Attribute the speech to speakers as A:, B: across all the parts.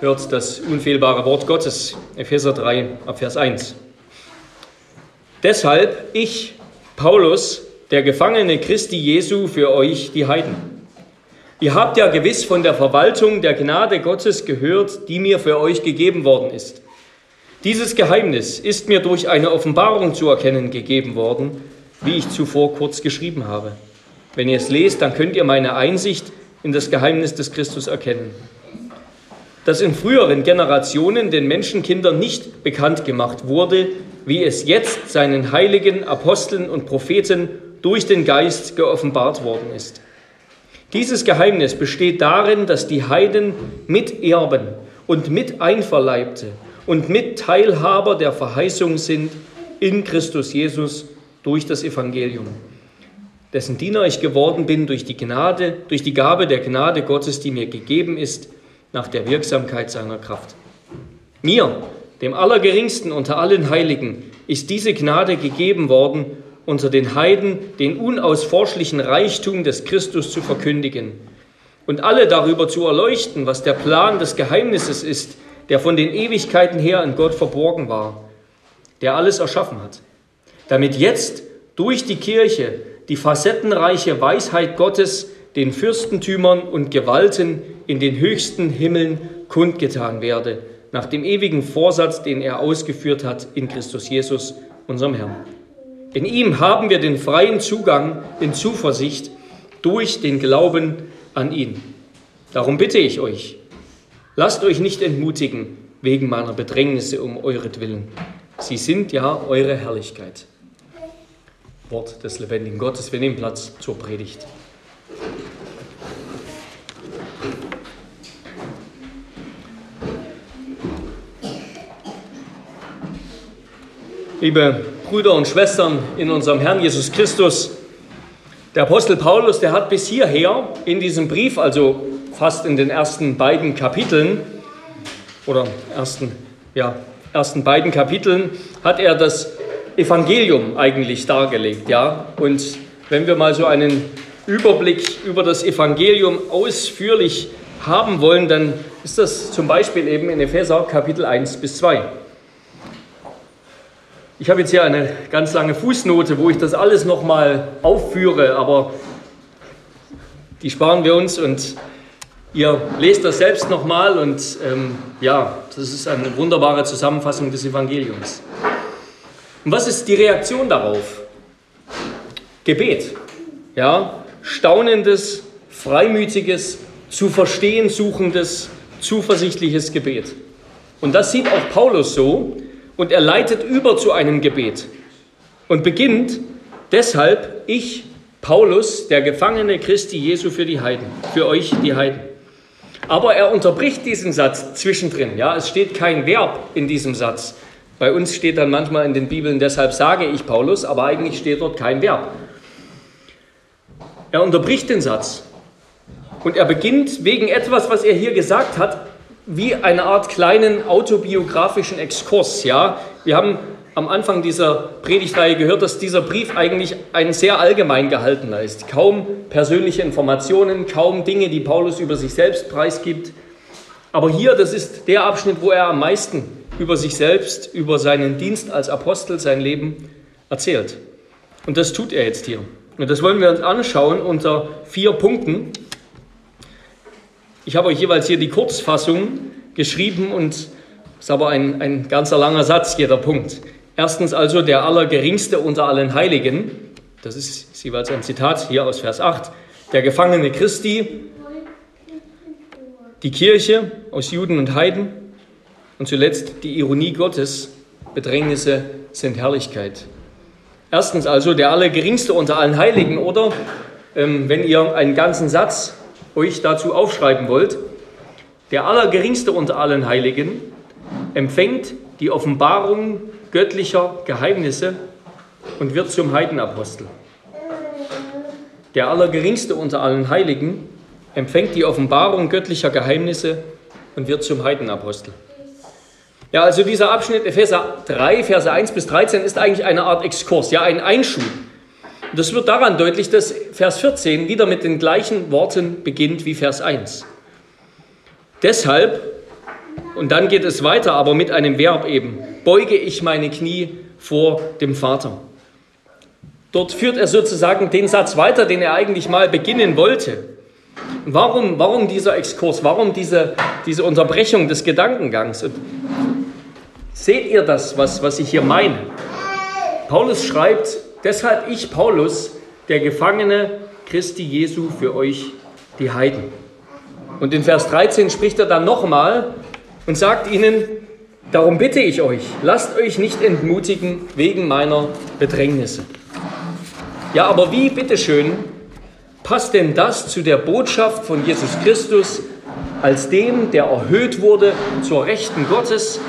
A: hört das unfehlbare Wort Gottes, Epheser 3, Vers 1. Deshalb ich, Paulus, der Gefangene Christi Jesu, für euch die Heiden. Ihr habt ja gewiss von der Verwaltung der Gnade Gottes gehört, die mir für euch gegeben worden ist. Dieses Geheimnis ist mir durch eine Offenbarung zu erkennen gegeben worden, wie ich zuvor kurz geschrieben habe. Wenn ihr es lest, dann könnt ihr meine Einsicht in das Geheimnis des Christus erkennen das in früheren Generationen den Menschenkindern nicht bekannt gemacht wurde, wie es jetzt seinen heiligen Aposteln und Propheten durch den Geist geoffenbart worden ist. Dieses Geheimnis besteht darin, dass die Heiden Miterben und Miteinverleibte und Mitteilhaber der Verheißung sind in Christus Jesus durch das Evangelium, dessen Diener ich geworden bin durch die Gnade, durch die Gabe der Gnade Gottes, die mir gegeben ist, nach der Wirksamkeit seiner Kraft. Mir, dem Allergeringsten unter allen Heiligen, ist diese Gnade gegeben worden, unter den Heiden den unausforschlichen Reichtum des Christus zu verkündigen und alle darüber zu erleuchten, was der Plan des Geheimnisses ist, der von den Ewigkeiten her in Gott verborgen war, der alles erschaffen hat, damit jetzt durch die Kirche die facettenreiche Weisheit Gottes den Fürstentümern und Gewalten in den höchsten Himmeln kundgetan werde, nach dem ewigen Vorsatz, den er ausgeführt hat in Christus Jesus, unserem Herrn. In ihm haben wir den freien Zugang in Zuversicht durch den Glauben an ihn. Darum bitte ich euch, lasst euch nicht entmutigen wegen meiner Bedrängnisse um euretwillen. Sie sind ja eure Herrlichkeit. Wort des lebendigen Gottes. Wir nehmen Platz zur Predigt. Liebe Brüder und Schwestern in unserem Herrn Jesus Christus, der Apostel Paulus, der hat bis hierher in diesem Brief, also fast in den ersten beiden Kapiteln oder ersten, ja, ersten beiden Kapiteln, hat er das Evangelium eigentlich dargelegt, ja. Und wenn wir mal so einen Überblick über das Evangelium ausführlich haben wollen, dann ist das zum Beispiel eben in Epheser Kapitel 1 bis 2. Ich habe jetzt hier eine ganz lange Fußnote, wo ich das alles nochmal aufführe, aber die sparen wir uns und ihr lest das selbst nochmal und ähm, ja, das ist eine wunderbare Zusammenfassung des Evangeliums. Und was ist die Reaktion darauf? Gebet. Ja, staunendes, freimütiges, zu verstehen suchendes, zuversichtliches Gebet. Und das sieht auch Paulus so und er leitet über zu einem Gebet und beginnt deshalb, ich, Paulus, der Gefangene Christi Jesu für die Heiden, für euch die Heiden. Aber er unterbricht diesen Satz zwischendrin. Ja, es steht kein Verb in diesem Satz. Bei uns steht dann manchmal in den Bibeln, deshalb sage ich Paulus, aber eigentlich steht dort kein Verb. Er unterbricht den Satz und er beginnt wegen etwas, was er hier gesagt hat, wie eine Art kleinen autobiografischen Exkurs. Ja? Wir haben am Anfang dieser Predigtreihe gehört, dass dieser Brief eigentlich ein sehr allgemein gehaltener ist. Kaum persönliche Informationen, kaum Dinge, die Paulus über sich selbst preisgibt. Aber hier, das ist der Abschnitt, wo er am meisten über sich selbst, über seinen Dienst als Apostel, sein Leben erzählt. Und das tut er jetzt hier. Und das wollen wir uns anschauen unter vier Punkten. Ich habe euch jeweils hier die Kurzfassung geschrieben und es ist aber ein, ein ganzer langer Satz, jeder Punkt. Erstens also der Allergeringste unter allen Heiligen, das ist jeweils ein Zitat hier aus Vers 8, der Gefangene Christi, die Kirche aus Juden und Heiden und zuletzt die Ironie Gottes, Bedrängnisse sind Herrlichkeit. Erstens also der Allergeringste unter allen Heiligen oder ähm, wenn ihr einen ganzen Satz euch dazu aufschreiben wollt, der Allergeringste unter allen Heiligen empfängt die Offenbarung göttlicher Geheimnisse und wird zum Heidenapostel. Der Allergeringste unter allen Heiligen empfängt die Offenbarung göttlicher Geheimnisse und wird zum Heidenapostel. Ja, also dieser Abschnitt Epheser 3, Verse 1 bis 13 ist eigentlich eine Art Exkurs, ja, ein Einschub das wird daran deutlich, dass Vers 14 wieder mit den gleichen Worten beginnt wie Vers 1. Deshalb und dann geht es weiter, aber mit einem Verb eben. Beuge ich meine Knie vor dem Vater. Dort führt er sozusagen den Satz weiter, den er eigentlich mal beginnen wollte. warum, warum dieser Exkurs? Warum diese, diese Unterbrechung des Gedankengangs? Und seht ihr das, was, was ich hier meine? Paulus schreibt, deshalb ich, Paulus, der Gefangene Christi Jesu für euch, die Heiden. Und in Vers 13 spricht er dann nochmal und sagt ihnen, darum bitte ich euch, lasst euch nicht entmutigen wegen meiner Bedrängnisse. Ja, aber wie, bitteschön, passt denn das zu der Botschaft von Jesus Christus als dem, der erhöht wurde zur Rechten Gottes,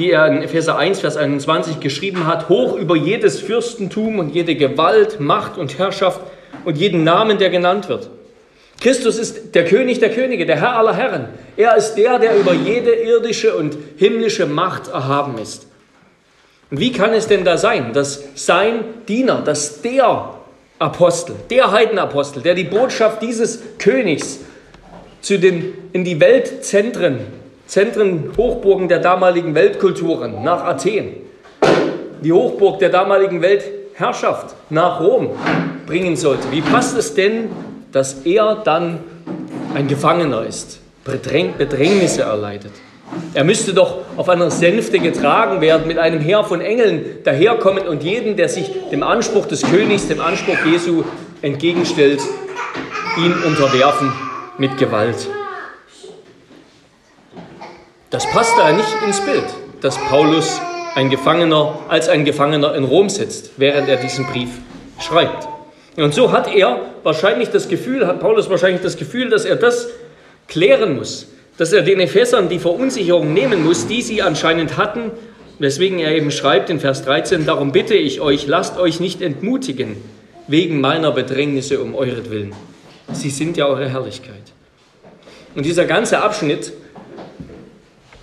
A: wie er in Epheser 1, Vers 21 geschrieben hat, hoch über jedes Fürstentum und jede Gewalt, Macht und Herrschaft und jeden Namen, der genannt wird. Christus ist der König der Könige, der Herr aller Herren. Er ist der, der über jede irdische und himmlische Macht erhaben ist. Und wie kann es denn da sein, dass sein Diener, dass der Apostel, der Heidenapostel, der die Botschaft dieses Königs zu den, in die Weltzentren, Zentren, Hochburgen der damaligen Weltkulturen, nach Athen, die Hochburg der damaligen Weltherrschaft, nach Rom bringen sollte? Wie passt es denn, dass er dann ein Gefangener ist, Bedrängnisse erleidet? Er müsste doch auf einer Sänfte getragen werden, mit einem Heer von Engeln daherkommen und jeden, der sich dem Anspruch des Königs, dem Anspruch Jesu entgegenstellt, ihn unterwerfen mit Gewalt. Das passt da nicht ins Bild, dass Paulus ein Gefangener als ein Gefangener in Rom sitzt, während er diesen Brief schreibt. Und so hat er wahrscheinlich das Gefühl, hat Paulus wahrscheinlich das Gefühl, dass er das klären muss, dass er den Ephesern die Verunsicherung nehmen muss, die sie anscheinend hatten, weswegen er eben schreibt in Vers 13, darum bitte ich euch, lasst euch nicht entmutigen wegen meiner Bedrängnisse um euretwillen. Sie sind ja eure Herrlichkeit. Und dieser ganze Abschnitt,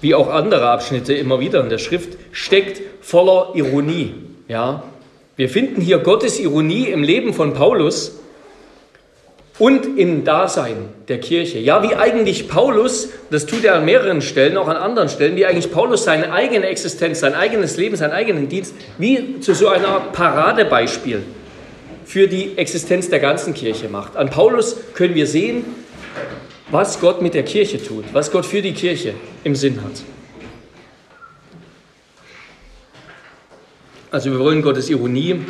A: wie auch andere Abschnitte immer wieder in der Schrift, steckt voller Ironie. Ja? Wir finden hier Gottes Ironie im Leben von Paulus, und im Dasein der Kirche. Ja, wie eigentlich Paulus, das tut er an mehreren Stellen, auch an anderen Stellen, wie eigentlich Paulus seine eigene Existenz, sein eigenes Leben, seinen eigenen Dienst, wie zu so einer Paradebeispiel für die Existenz der ganzen Kirche macht. An Paulus können wir sehen, was Gott mit der Kirche tut, was Gott für die Kirche im Sinn hat. Also wir wollen Gottes Ironie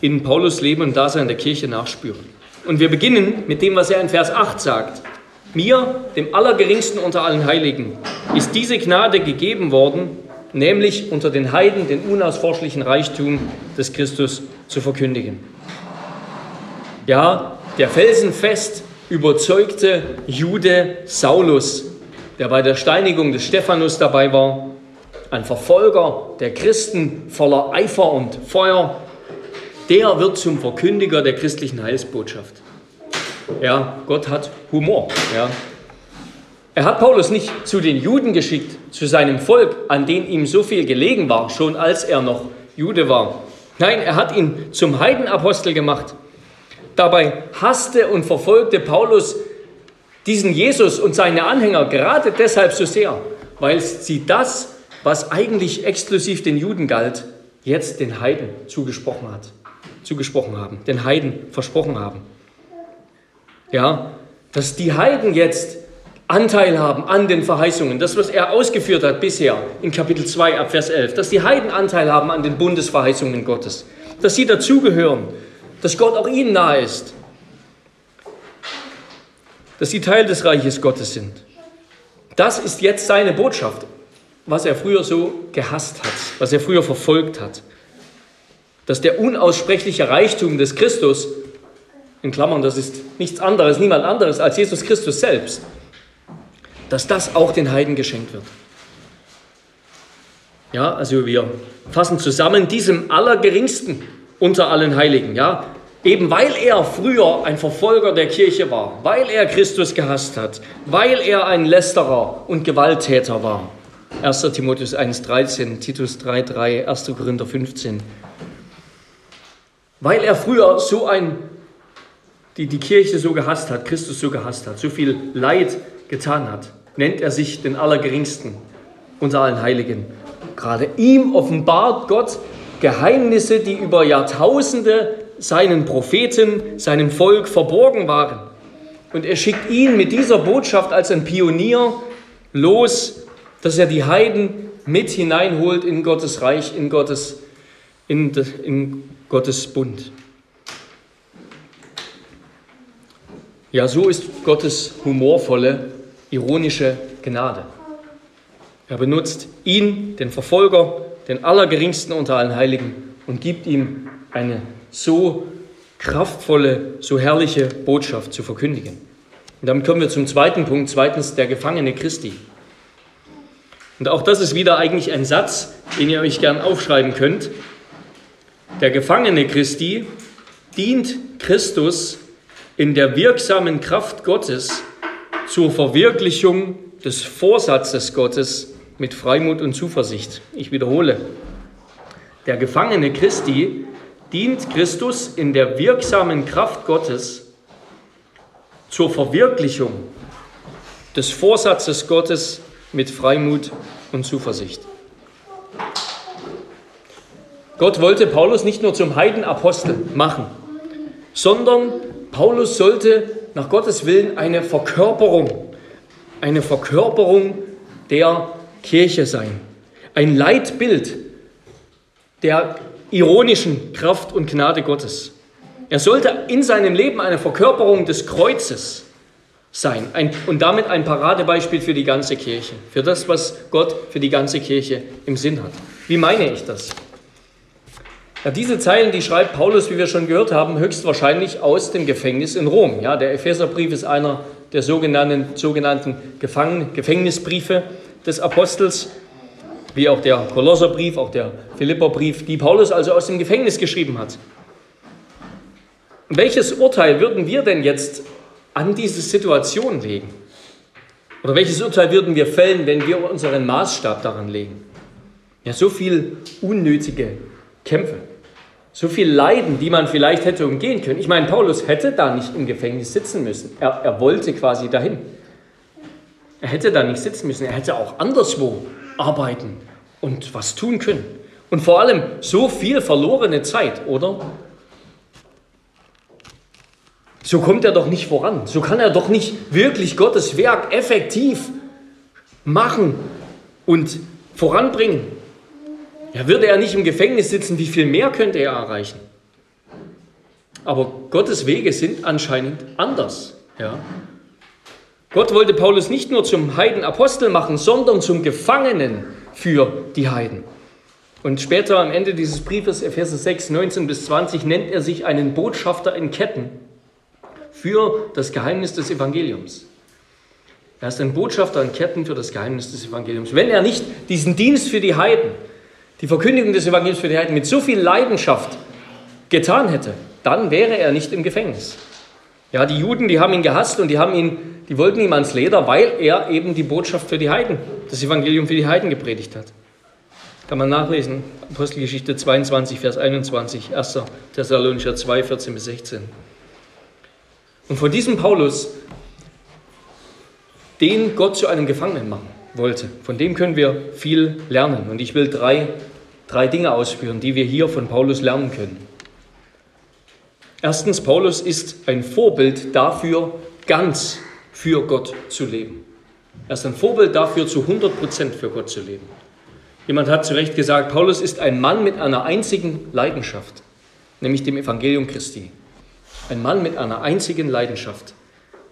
A: in Paulus Leben und Dasein der Kirche nachspüren. Und wir beginnen mit dem, was er in Vers 8 sagt. Mir, dem Allergeringsten unter allen Heiligen, ist diese Gnade gegeben worden, nämlich unter den Heiden den unausforschlichen Reichtum des Christus zu verkündigen. Ja, der felsenfest überzeugte Jude Saulus, der bei der Steinigung des Stephanus dabei war, ein Verfolger der Christen voller Eifer und Feuer, der wird zum Verkündiger der christlichen Heilsbotschaft. Ja, Gott hat Humor. Ja. Er hat Paulus nicht zu den Juden geschickt, zu seinem Volk, an dem ihm so viel gelegen war, schon als er noch Jude war. Nein, er hat ihn zum Heidenapostel gemacht. Dabei hasste und verfolgte Paulus diesen Jesus und seine Anhänger gerade deshalb so sehr, weil sie das, was eigentlich exklusiv den Juden galt, jetzt den Heiden zugesprochen hat zugesprochen haben, den Heiden versprochen haben. Ja, dass die Heiden jetzt Anteil haben an den Verheißungen, das, was er ausgeführt hat bisher in Kapitel 2 ab Vers 11, dass die Heiden Anteil haben an den Bundesverheißungen Gottes, dass sie dazugehören, dass Gott auch ihnen nahe ist, dass sie Teil des Reiches Gottes sind. Das ist jetzt seine Botschaft, was er früher so gehasst hat, was er früher verfolgt hat dass der unaussprechliche Reichtum des Christus, in Klammern, das ist nichts anderes, niemand anderes als Jesus Christus selbst, dass das auch den Heiden geschenkt wird. Ja, also wir fassen zusammen, diesem Allergeringsten unter allen Heiligen, ja, eben weil er früher ein Verfolger der Kirche war, weil er Christus gehasst hat, weil er ein Lästerer und Gewalttäter war. 1. Timotheus 1,13, Titus 3,3, 1. Korinther 15 weil er früher so ein, die, die Kirche so gehasst hat, Christus so gehasst hat, so viel Leid getan hat. nennt er sich den Allergeringsten unter allen Heiligen. Gerade ihm offenbart Gott Geheimnisse, die über Jahrtausende seinen Propheten, seinem Volk verborgen waren. Und er schickt ihn mit dieser Botschaft als ein Pionier los, dass er die Heiden mit hineinholt in Gottes Reich, in Gottes, in, in Gottes Bund. Ja, so ist Gottes humorvolle, ironische Gnade. Er benutzt ihn, den Verfolger, den Allergeringsten unter allen Heiligen, und gibt ihm eine so kraftvolle, so herrliche Botschaft zu verkündigen. Und damit kommen wir zum zweiten Punkt, zweitens der Gefangene Christi. Und auch das ist wieder eigentlich ein Satz, den ihr euch gern aufschreiben könnt. Der Gefangene Christi dient Christus in der wirksamen Kraft Gottes zur Verwirklichung des Vorsatzes Gottes mit Freimut und Zuversicht. Ich wiederhole, der Gefangene Christi dient Christus in der wirksamen Kraft Gottes zur Verwirklichung des Vorsatzes Gottes mit Freimut und Zuversicht. Gott wollte Paulus nicht nur zum Heidenapostel machen, sondern Paulus sollte nach Gottes Willen eine Verkörperung, eine Verkörperung der Kirche sein. Ein Leitbild der ironischen Kraft und Gnade Gottes. Er sollte in seinem Leben eine Verkörperung des Kreuzes sein ein, und damit ein Paradebeispiel für die ganze Kirche, für das, was Gott für die ganze Kirche im Sinn hat. Wie meine ich das? Ja, diese Zeilen, die schreibt Paulus, wie wir schon gehört haben, höchstwahrscheinlich aus dem Gefängnis in Rom. Ja, der Epheserbrief ist einer der sogenannten, sogenannten Gefängnisbriefe des Apostels, wie auch der Kolosserbrief, auch der Philipperbrief, die Paulus also aus dem Gefängnis geschrieben hat. welches Urteil würden wir denn jetzt an diese Situation legen? Oder welches Urteil würden wir fällen, wenn wir unseren Maßstab daran legen? Ja, so viel unnötige Kämpfe. So viel Leiden, die man vielleicht hätte umgehen können. Ich meine, Paulus hätte da nicht im Gefängnis sitzen müssen. Er, er wollte quasi dahin. Er hätte da nicht sitzen müssen. Er hätte auch anderswo arbeiten und was tun können. Und vor allem so viel verlorene Zeit, oder? So kommt er doch nicht voran. So kann er doch nicht wirklich Gottes Werk effektiv machen und voranbringen. Ja, würde er nicht im Gefängnis sitzen, wie viel mehr könnte er erreichen? Aber Gottes Wege sind anscheinend anders. Ja? Gott wollte Paulus nicht nur zum Heidenapostel machen, sondern zum Gefangenen für die Heiden. Und später am Ende dieses Briefes, Epheser 6, 19 bis 20, nennt er sich einen Botschafter in Ketten für das Geheimnis des Evangeliums. Er ist ein Botschafter in Ketten für das Geheimnis des Evangeliums. Wenn er nicht diesen Dienst für die Heiden die Verkündigung des Evangeliums für die Heiden mit so viel Leidenschaft getan hätte, dann wäre er nicht im Gefängnis. Ja, die Juden, die haben ihn gehasst und die, haben ihn, die wollten ihm ans Leder, weil er eben die Botschaft für die Heiden, das Evangelium für die Heiden gepredigt hat. Kann man nachlesen, Apostelgeschichte 22, Vers 21, 1. Thessalonicher 2, 14 bis 16. Und von diesem Paulus, den Gott zu einem Gefangenen machen wollte. Von dem können wir viel lernen. Und ich will drei, drei Dinge ausführen, die wir hier von Paulus lernen können. Erstens, Paulus ist ein Vorbild dafür, ganz für Gott zu leben. Er ist ein Vorbild dafür, zu 100 Prozent für Gott zu leben. Jemand hat zu Recht gesagt, Paulus ist ein Mann mit einer einzigen Leidenschaft, nämlich dem Evangelium Christi. Ein Mann mit einer einzigen Leidenschaft,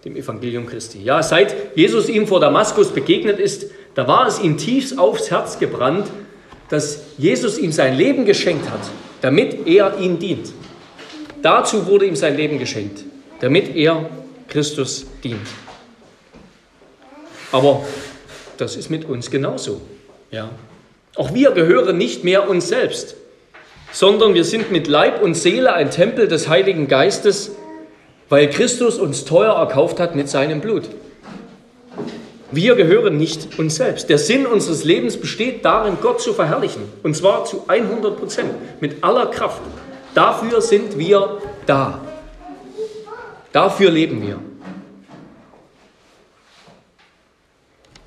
A: dem Evangelium Christi. Ja, seit Jesus ihm vor Damaskus begegnet ist, da war es ihm tief aufs Herz gebrannt, dass Jesus ihm sein Leben geschenkt hat, damit er ihn dient. Dazu wurde ihm sein Leben geschenkt, damit er Christus dient. Aber das ist mit uns genauso. Ja. Auch wir gehören nicht mehr uns selbst, sondern wir sind mit Leib und Seele ein Tempel des Heiligen Geistes, weil Christus uns teuer erkauft hat mit seinem Blut. Wir gehören nicht uns selbst. Der Sinn unseres Lebens besteht darin, Gott zu verherrlichen. Und zwar zu 100 Prozent, mit aller Kraft. Dafür sind wir da. Dafür leben wir.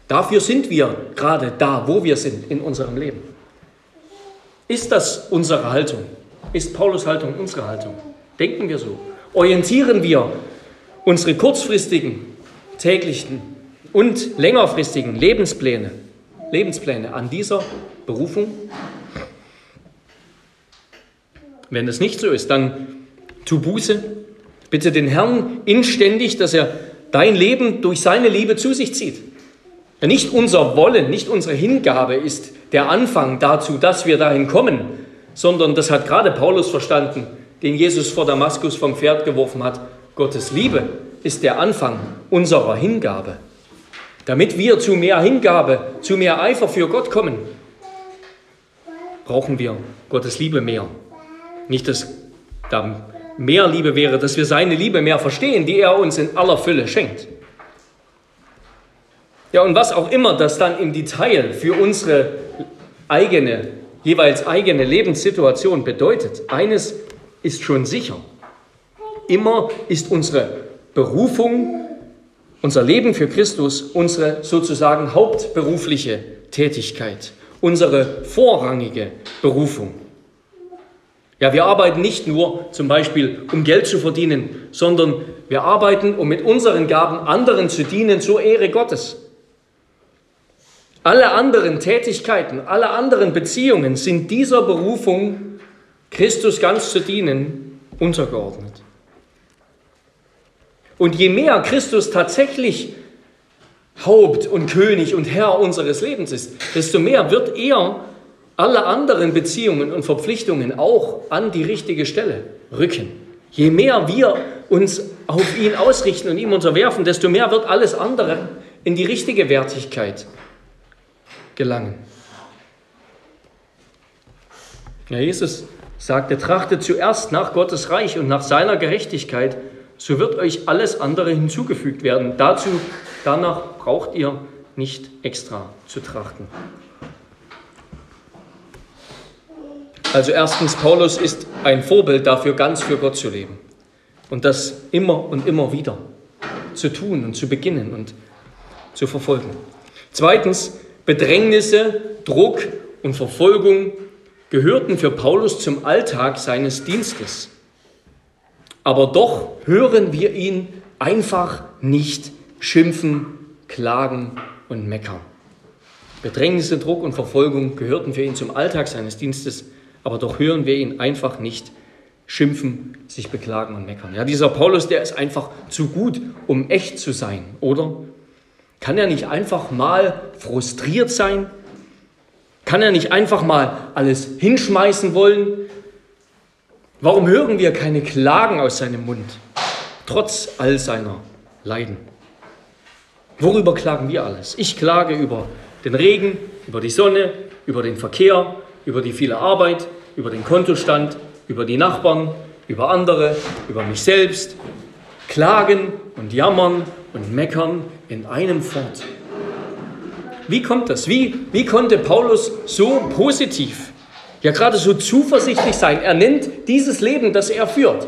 A: Dafür sind wir gerade da, wo wir sind in unserem Leben. Ist das unsere Haltung? Ist Paulus Haltung unsere Haltung? Denken wir so? Orientieren wir unsere kurzfristigen, täglichen und längerfristigen Lebenspläne, Lebenspläne an dieser Berufung? Wenn das nicht so ist, dann tu Buße, bitte den Herrn inständig, dass er dein Leben durch seine Liebe zu sich zieht. Nicht unser Wollen, nicht unsere Hingabe ist der Anfang dazu, dass wir dahin kommen, sondern das hat gerade Paulus verstanden, den Jesus vor Damaskus vom Pferd geworfen hat. Gottes Liebe ist der Anfang unserer Hingabe. Damit wir zu mehr Hingabe, zu mehr Eifer für Gott kommen, brauchen wir Gottes Liebe mehr. Nicht, dass da mehr Liebe wäre, dass wir seine Liebe mehr verstehen, die er uns in aller Fülle schenkt. Ja, und was auch immer das dann im Detail für unsere eigene, jeweils eigene Lebenssituation bedeutet, eines ist schon sicher. Immer ist unsere Berufung, unser Leben für Christus unsere sozusagen hauptberufliche Tätigkeit, unsere vorrangige Berufung. Ja, wir arbeiten nicht nur zum Beispiel, um Geld zu verdienen, sondern wir arbeiten, um mit unseren Gaben anderen zu dienen zur Ehre Gottes. Alle anderen Tätigkeiten, alle anderen Beziehungen sind dieser Berufung, Christus ganz zu dienen, untergeordnet. Und je mehr Christus tatsächlich Haupt und König und Herr unseres Lebens ist, desto mehr wird er alle anderen Beziehungen und Verpflichtungen auch an die richtige Stelle rücken. Je mehr wir uns auf ihn ausrichten und ihm unterwerfen, desto mehr wird alles andere in die richtige Wertigkeit gelangen. Ja, Jesus sagte, trachtet zuerst nach Gottes Reich und nach seiner Gerechtigkeit, so wird euch alles andere hinzugefügt werden. Dazu, danach braucht ihr nicht extra zu trachten. Also erstens, Paulus ist ein Vorbild dafür, ganz für Gott zu leben. Und das immer und immer wieder zu tun und zu beginnen und zu verfolgen. Zweitens, Bedrängnisse, Druck und Verfolgung gehörten für Paulus zum Alltag seines Dienstes. Aber doch hören wir ihn einfach nicht schimpfen, klagen und meckern. Bedrängnisse, Druck und Verfolgung gehörten für ihn zum Alltag seines Dienstes aber doch hören wir ihn einfach nicht schimpfen, sich beklagen und meckern. Ja, dieser Paulus, der ist einfach zu gut, um echt zu sein, oder? Kann er nicht einfach mal frustriert sein? Kann er nicht einfach mal alles hinschmeißen wollen? Warum hören wir keine Klagen aus seinem Mund, trotz all seiner Leiden? Worüber klagen wir alles? Ich klage über den Regen, über die Sonne, über den Verkehr, über die viele Arbeit, über den Kontostand, über die Nachbarn, über andere, über mich selbst. Klagen und jammern und meckern in einem fort. Wie kommt das? Wie, wie konnte Paulus so positiv, ja gerade so zuversichtlich sein? Er nennt dieses Leben, das er führt,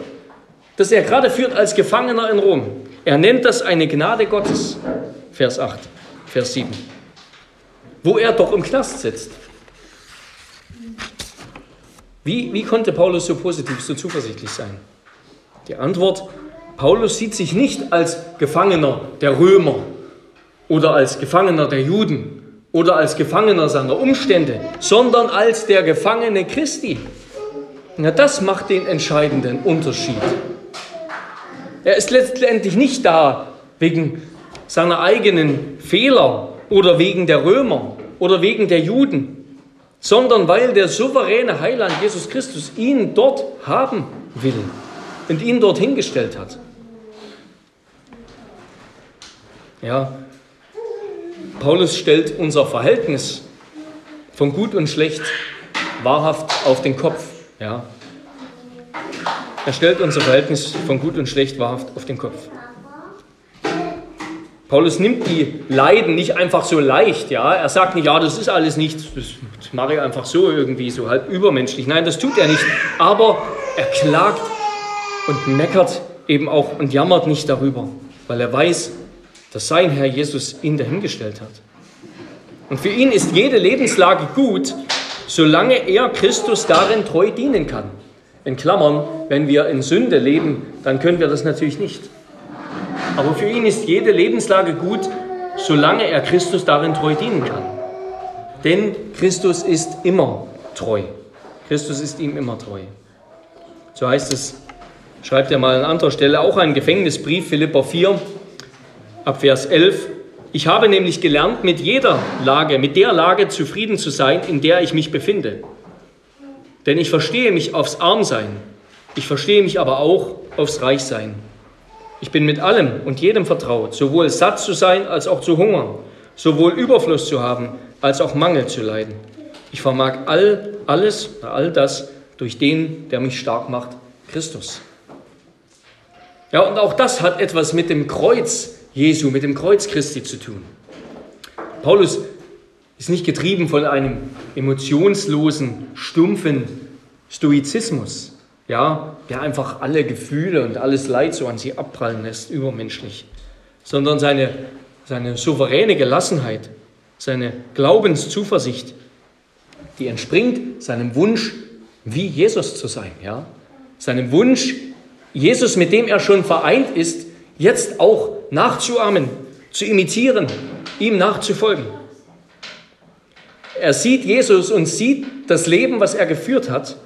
A: das er gerade führt als Gefangener in Rom. Er nennt das eine Gnade Gottes. Vers 8, Vers 7. Wo er doch im Knast sitzt. Wie, wie konnte Paulus so positiv, so zuversichtlich sein? Die Antwort, Paulus sieht sich nicht als Gefangener der Römer oder als Gefangener der Juden oder als Gefangener seiner Umstände, sondern als der Gefangene Christi. Na, das macht den entscheidenden Unterschied. Er ist letztendlich nicht da wegen seiner eigenen Fehler oder wegen der Römer oder wegen der Juden, sondern weil der souveräne Heiland Jesus Christus ihn dort haben will und ihn dort hingestellt hat. Ja, Paulus stellt unser Verhältnis von gut und schlecht wahrhaft auf den Kopf. Ja. Er stellt unser Verhältnis von gut und schlecht wahrhaft auf den Kopf. Paulus nimmt die Leiden nicht einfach so leicht, ja. Er sagt nicht, ja, das ist alles nichts, das mache ich einfach so irgendwie, so halb übermenschlich. Nein, das tut er nicht. Aber er klagt und meckert eben auch und jammert nicht darüber, weil er weiß, dass sein Herr Jesus ihn dahingestellt hat. Und für ihn ist jede Lebenslage gut, solange er Christus darin treu dienen kann. In Klammern, wenn wir in Sünde leben, dann können wir das natürlich nicht. Aber für ihn ist jede Lebenslage gut, solange er Christus darin treu dienen kann. Denn Christus ist immer treu. Christus ist ihm immer treu. So heißt es, schreibt er mal an anderer Stelle, auch ein Gefängnisbrief, Philippa 4, ab Vers 11. Ich habe nämlich gelernt, mit jeder Lage, mit der Lage zufrieden zu sein, in der ich mich befinde. Denn ich verstehe mich aufs Armsein, ich verstehe mich aber auch aufs Reichsein. Ich bin mit allem und jedem vertraut, sowohl satt zu sein als auch zu hungern, sowohl Überfluss zu haben als auch Mangel zu leiden. Ich vermag all, alles, all das durch den, der mich stark macht, Christus. Ja, und auch das hat etwas mit dem Kreuz Jesu, mit dem Kreuz Christi zu tun. Paulus ist nicht getrieben von einem emotionslosen, stumpfen Stoizismus, ja, der einfach alle Gefühle und alles Leid so an sie abprallen lässt, übermenschlich, sondern seine, seine souveräne Gelassenheit, seine Glaubenszuversicht, die entspringt seinem Wunsch, wie Jesus zu sein, ja, seinem Wunsch, Jesus, mit dem er schon vereint ist, jetzt auch nachzuahmen, zu imitieren, ihm nachzufolgen. Er sieht Jesus und sieht das Leben, was er geführt hat,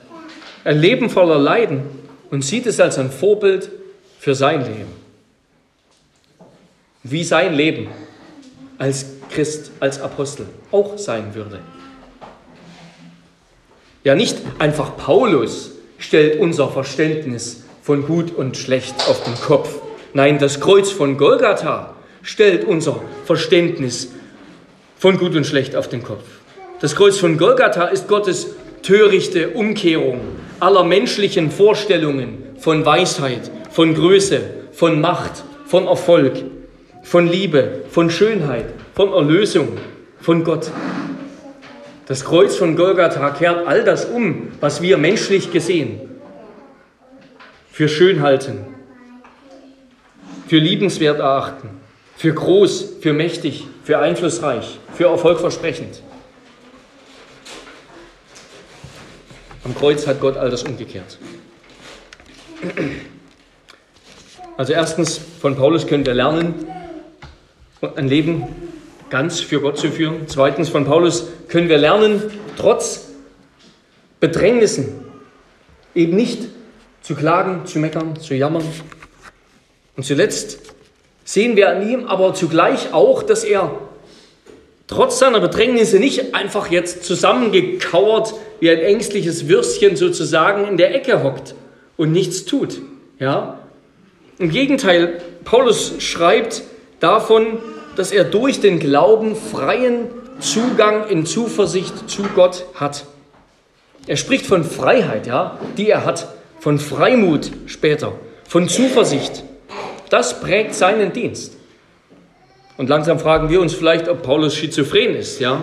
A: ein Leben voller Leiden und sieht es als ein Vorbild für sein Leben. Wie sein Leben als Christ, als Apostel auch sein würde. Ja, nicht einfach Paulus stellt unser Verständnis von gut und schlecht auf den Kopf. Nein, das Kreuz von Golgatha stellt unser Verständnis von gut und schlecht auf den Kopf. Das Kreuz von Golgatha ist Gottes törichte Umkehrung aller menschlichen Vorstellungen von Weisheit, von Größe, von Macht, von Erfolg, von Liebe, von Schönheit, von Erlösung, von Gott. Das Kreuz von Golgatha kehrt all das um, was wir menschlich gesehen für schön halten, für liebenswert erachten, für groß, für mächtig, für einflussreich, für erfolgversprechend. Am Kreuz hat Gott all das umgekehrt. Also erstens, von Paulus können wir lernen, ein Leben ganz für Gott zu führen. Zweitens, von Paulus können wir lernen, trotz Bedrängnissen eben nicht zu klagen, zu meckern, zu jammern. Und zuletzt sehen wir an ihm aber zugleich auch, dass er trotz seiner Bedrängnisse nicht einfach jetzt zusammengekauert wie ein ängstliches Würstchen sozusagen in der Ecke hockt und nichts tut. Ja? Im Gegenteil, Paulus schreibt davon, dass er durch den Glauben freien Zugang in Zuversicht zu Gott hat. Er spricht von Freiheit, ja, die er hat von Freimut später, von Zuversicht. Das prägt seinen Dienst. Und langsam fragen wir uns vielleicht, ob Paulus schizophren ist, ja?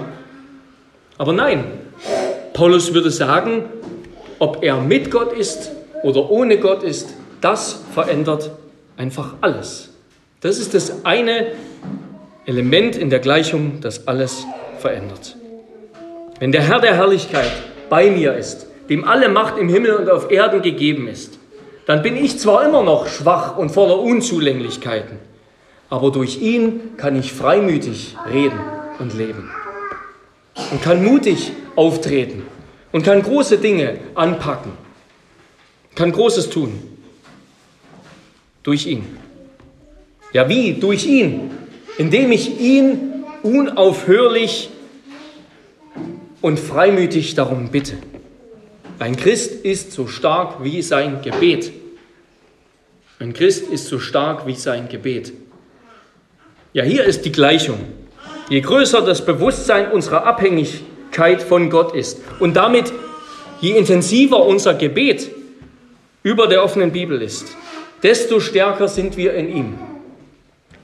A: Aber nein, Paulus würde sagen, ob er mit Gott ist oder ohne Gott ist, das verändert einfach alles. Das ist das eine Element in der Gleichung, das alles verändert. Wenn der Herr der Herrlichkeit bei mir ist, dem alle Macht im Himmel und auf Erden gegeben ist, dann bin ich zwar immer noch schwach und voller Unzulänglichkeiten, aber durch ihn kann ich freimütig reden und leben und kann mutig auftreten und kann große Dinge anpacken, kann Großes tun. Durch ihn. Ja, wie? Durch ihn. Indem ich ihn unaufhörlich und freimütig darum bitte. Ein Christ ist so stark wie sein Gebet. Ein Christ ist so stark wie sein Gebet. Ja, hier ist die Gleichung. Je größer das Bewusstsein unserer Abhängigkeit von Gott ist und damit je intensiver unser Gebet über der offenen Bibel ist, desto stärker sind wir in ihm.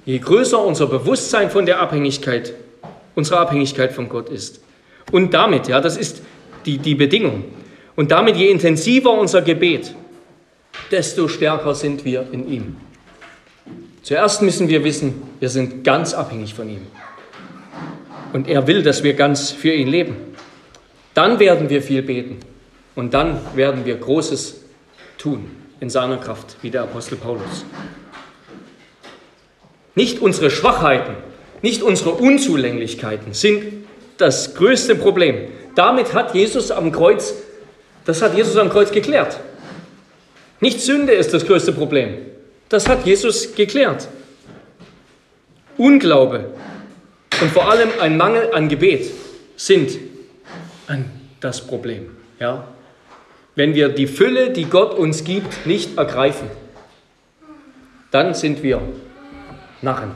A: Je größer unser Bewusstsein von der Abhängigkeit, unserer Abhängigkeit von Gott ist. Und damit, ja, das ist die, die Bedingung, und damit je intensiver unser Gebet, desto stärker sind wir in ihm. Zuerst müssen wir wissen, wir sind ganz abhängig von ihm. Und er will, dass wir ganz für ihn leben. Dann werden wir viel beten. Und dann werden wir Großes tun in seiner Kraft, wie der Apostel Paulus. Nicht unsere Schwachheiten, nicht unsere Unzulänglichkeiten sind das größte Problem. Damit hat Jesus am Kreuz, das hat Jesus am Kreuz geklärt. Nicht Sünde ist das größte Problem. Das hat Jesus geklärt. Unglaube und vor allem ein Mangel an Gebet sind das Problem. Ja? Wenn wir die Fülle, die Gott uns gibt, nicht ergreifen, dann sind wir Narren.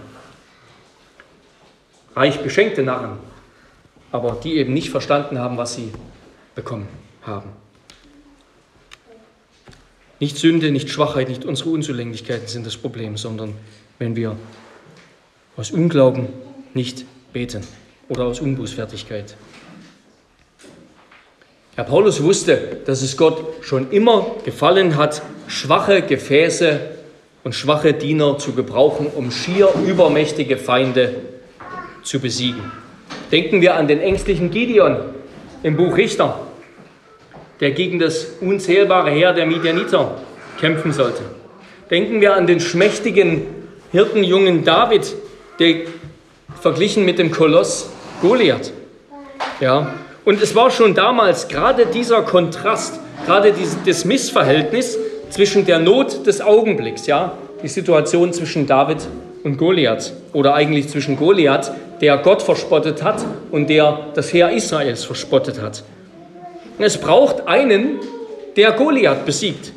A: Reich beschenkte Narren, aber die eben nicht verstanden haben, was sie bekommen haben. Nicht Sünde, nicht Schwachheit, nicht unsere Unzulänglichkeiten sind das Problem, sondern wenn wir aus Unglauben nicht beten oder aus Unbußfertigkeit. Herr Paulus wusste, dass es Gott schon immer gefallen hat, schwache Gefäße und schwache Diener zu gebrauchen, um schier übermächtige Feinde zu besiegen. Denken wir an den ängstlichen Gideon im Buch Richter, der gegen das unzählbare Heer der Midianiter kämpfen sollte. Denken wir an den schmächtigen Hirtenjungen David, der verglichen mit dem Koloss Goliath. Ja, und es war schon damals gerade dieser Kontrast, gerade dieses Missverhältnis zwischen der Not des Augenblicks, ja, die Situation zwischen David und Goliath oder eigentlich zwischen Goliath, der Gott verspottet hat und der das Heer Israels verspottet hat. Es braucht einen, der Goliath besiegt.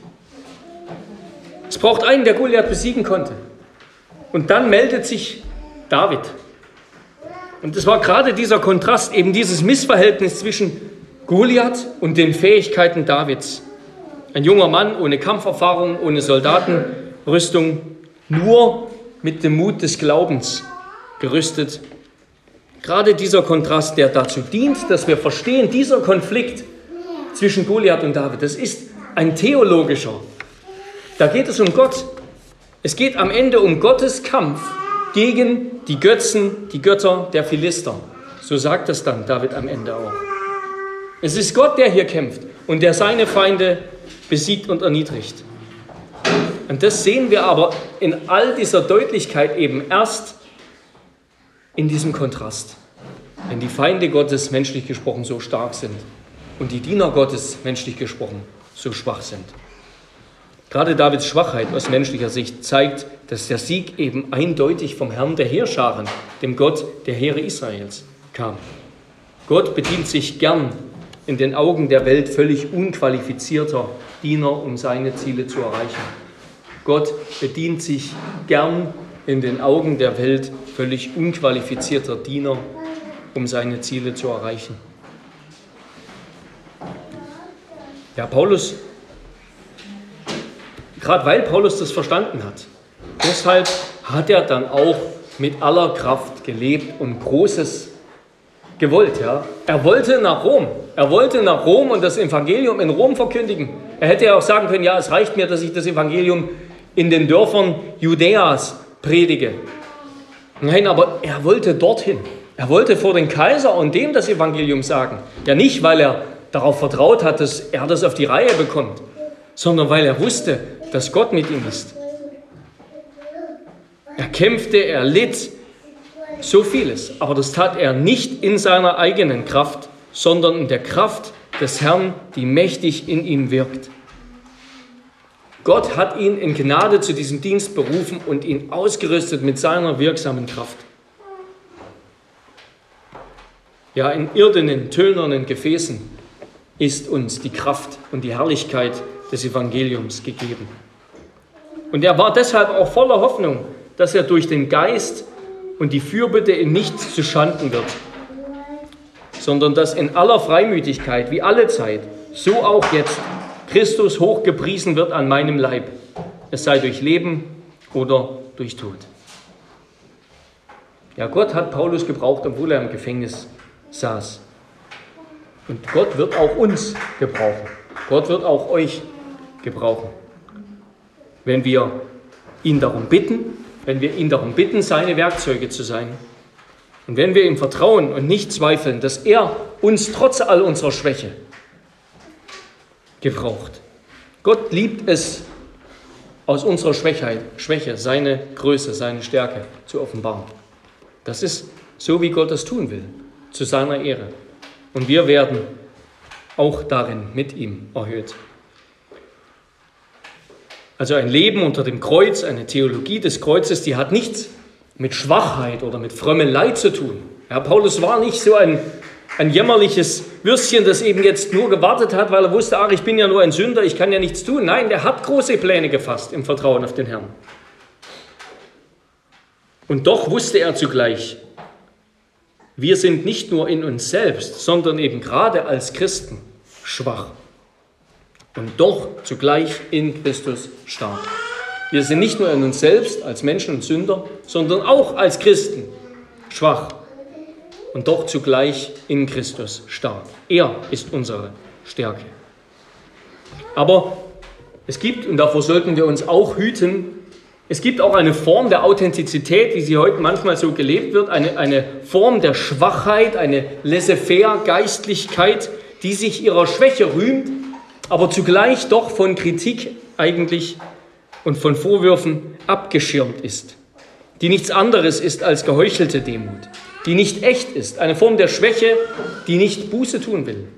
A: Es braucht einen, der Goliath besiegen konnte. Und dann meldet sich David. Und es war gerade dieser Kontrast, eben dieses Missverhältnis zwischen Goliath und den Fähigkeiten Davids. Ein junger Mann ohne Kampferfahrung, ohne Soldatenrüstung, nur mit dem Mut des Glaubens gerüstet. Gerade dieser Kontrast, der dazu dient, dass wir verstehen, dieser Konflikt zwischen Goliath und David, das ist ein theologischer. Da geht es um Gott. Es geht am Ende um Gottes Kampf gegen die Götzen, die Götter der Philister. So sagt es dann David am Ende auch. Es ist Gott, der hier kämpft und der seine Feinde besiegt und erniedrigt. Und das sehen wir aber in all dieser Deutlichkeit eben erst in diesem Kontrast. Wenn die Feinde Gottes menschlich gesprochen so stark sind und die Diener Gottes menschlich gesprochen so schwach sind. Gerade Davids Schwachheit aus menschlicher Sicht zeigt, dass der Sieg eben eindeutig vom Herrn der Heerscharen, dem Gott der Heere Israels, kam. Gott bedient sich gern in den Augen der Welt völlig unqualifizierter Diener, um seine Ziele zu erreichen. Gott bedient sich gern in den Augen der Welt völlig unqualifizierter Diener, um seine Ziele zu erreichen. Ja, Paulus Gerade weil Paulus das verstanden hat. Deshalb hat er dann auch mit aller Kraft gelebt und Großes gewollt. Ja? Er wollte nach Rom. Er wollte nach Rom und das Evangelium in Rom verkündigen. Er hätte ja auch sagen können, ja, es reicht mir, dass ich das Evangelium in den Dörfern Judäas predige. Nein, aber er wollte dorthin. Er wollte vor den Kaiser und dem das Evangelium sagen. Ja nicht, weil er darauf vertraut hat, dass er das auf die Reihe bekommt, sondern weil er wusste, dass Gott mit ihm ist. Er kämpfte, er litt, so vieles, aber das tat er nicht in seiner eigenen Kraft, sondern in der Kraft des Herrn, die mächtig in ihm wirkt. Gott hat ihn in Gnade zu diesem Dienst berufen und ihn ausgerüstet mit seiner wirksamen Kraft. Ja, in irdenen, tönernen Gefäßen ist uns die Kraft und die Herrlichkeit des Evangeliums gegeben. Und er war deshalb auch voller Hoffnung, dass er durch den Geist und die Fürbitte in nichts zu schanden wird, sondern dass in aller Freimütigkeit, wie alle Zeit, so auch jetzt Christus hochgepriesen wird an meinem Leib, es sei durch Leben oder durch Tod. Ja, Gott hat Paulus gebraucht, obwohl er im Gefängnis saß. Und Gott wird auch uns gebrauchen. Gott wird auch euch gebrauchen. Wenn wir ihn darum bitten, wenn wir ihn darum bitten, seine Werkzeuge zu sein. Und wenn wir ihm vertrauen und nicht zweifeln, dass er uns trotz all unserer Schwäche gebraucht. Gott liebt es, aus unserer Schwäche, Schwäche seine Größe, seine Stärke zu offenbaren. Das ist so, wie Gott es tun will, zu seiner Ehre. Und wir werden auch darin mit ihm erhöht. Also ein Leben unter dem Kreuz, eine Theologie des Kreuzes, die hat nichts mit Schwachheit oder mit frommen Leid zu tun. Ja, Paulus war nicht so ein, ein jämmerliches Würstchen, das eben jetzt nur gewartet hat, weil er wusste, ach, ich bin ja nur ein Sünder, ich kann ja nichts tun. Nein, der hat große Pläne gefasst im Vertrauen auf den Herrn. Und doch wusste er zugleich, wir sind nicht nur in uns selbst, sondern eben gerade als Christen schwach und doch zugleich in Christus stark. Wir sind nicht nur in uns selbst als Menschen und Sünder, sondern auch als Christen schwach und doch zugleich in Christus stark. Er ist unsere Stärke. Aber es gibt, und davor sollten wir uns auch hüten, es gibt auch eine Form der Authentizität, wie sie heute manchmal so gelebt wird, eine, eine Form der Schwachheit, eine laissez-faire Geistlichkeit, die sich ihrer Schwäche rühmt, aber zugleich doch von Kritik eigentlich und von Vorwürfen abgeschirmt ist, die nichts anderes ist als geheuchelte Demut, die nicht echt ist, eine Form der Schwäche, die nicht Buße tun will.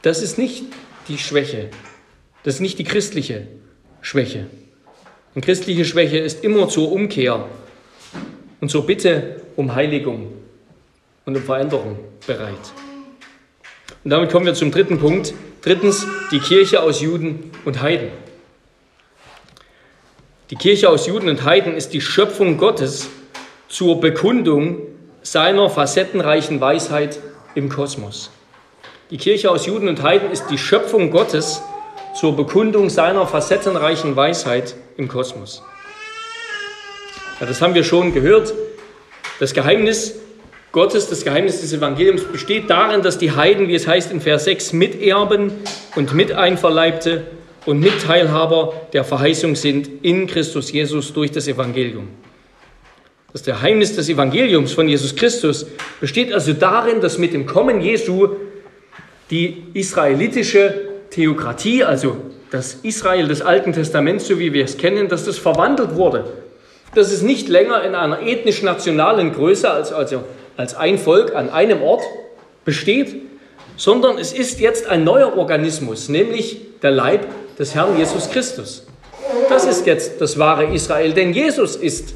A: Das ist nicht die Schwäche, das ist nicht die christliche Schwäche. Und christliche Schwäche ist immer zur Umkehr und zur Bitte um Heiligung und um Veränderung bereit. Und damit kommen wir zum dritten Punkt. Drittens, die Kirche aus Juden und Heiden. Die Kirche aus Juden und Heiden ist die Schöpfung Gottes zur Bekundung seiner facettenreichen Weisheit im Kosmos. Die Kirche aus Juden und Heiden ist die Schöpfung Gottes zur Bekundung seiner facettenreichen Weisheit im Kosmos. Ja, das haben wir schon gehört. Das Geheimnis Gottes, das Geheimnis des Evangeliums besteht darin, dass die Heiden, wie es heißt in Vers 6, Miterben und Miteinverleibte und Mitteilhaber der Verheißung sind in Christus Jesus durch das Evangelium. Das Geheimnis des Evangeliums von Jesus Christus besteht also darin, dass mit dem Kommen Jesu die israelitische Theokratie, also das Israel des Alten Testaments, so wie wir es kennen, dass das verwandelt wurde. Dass es nicht länger in einer ethnisch-nationalen Größe, also, also als ein Volk an einem Ort besteht, sondern es ist jetzt ein neuer Organismus, nämlich der Leib des Herrn Jesus Christus. Das ist jetzt das wahre Israel, denn Jesus ist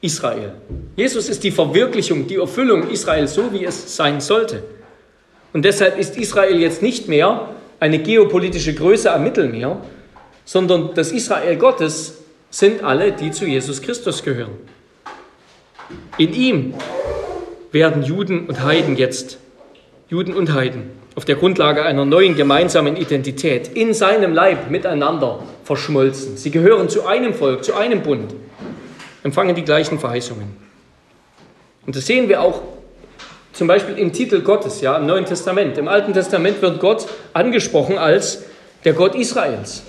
A: Israel. Jesus ist die Verwirklichung, die Erfüllung Israels, so wie es sein sollte. Und deshalb ist Israel jetzt nicht mehr eine geopolitische Größe am Mittelmeer, sondern das Israel Gottes sind alle, die zu Jesus Christus gehören. In ihm werden Juden und Heiden jetzt, Juden und Heiden, auf der Grundlage einer neuen gemeinsamen Identität in seinem Leib miteinander verschmolzen. Sie gehören zu einem Volk, zu einem Bund, empfangen die gleichen Verheißungen. Und das sehen wir auch zum Beispiel im Titel Gottes, ja, im Neuen Testament. Im Alten Testament wird Gott angesprochen als der Gott Israels.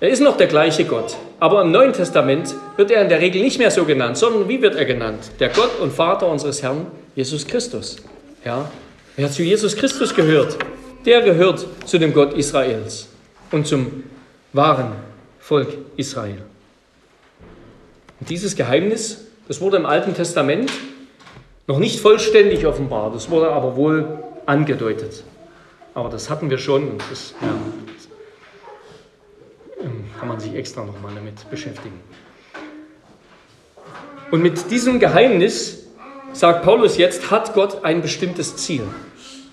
A: Er ist noch der gleiche Gott, aber im Neuen Testament wird er in der Regel nicht mehr so genannt, sondern wie wird er genannt? Der Gott und Vater unseres Herrn Jesus Christus. Ja, Wer zu Jesus Christus gehört, der gehört zu dem Gott Israels und zum wahren Volk Israel. Und dieses Geheimnis, das wurde im Alten Testament noch nicht vollständig offenbar, das wurde aber wohl angedeutet. Aber das hatten wir schon und das, ja, ähm, kann man sich extra nochmal damit beschäftigen. Und mit diesem Geheimnis sagt Paulus jetzt, hat Gott ein bestimmtes Ziel.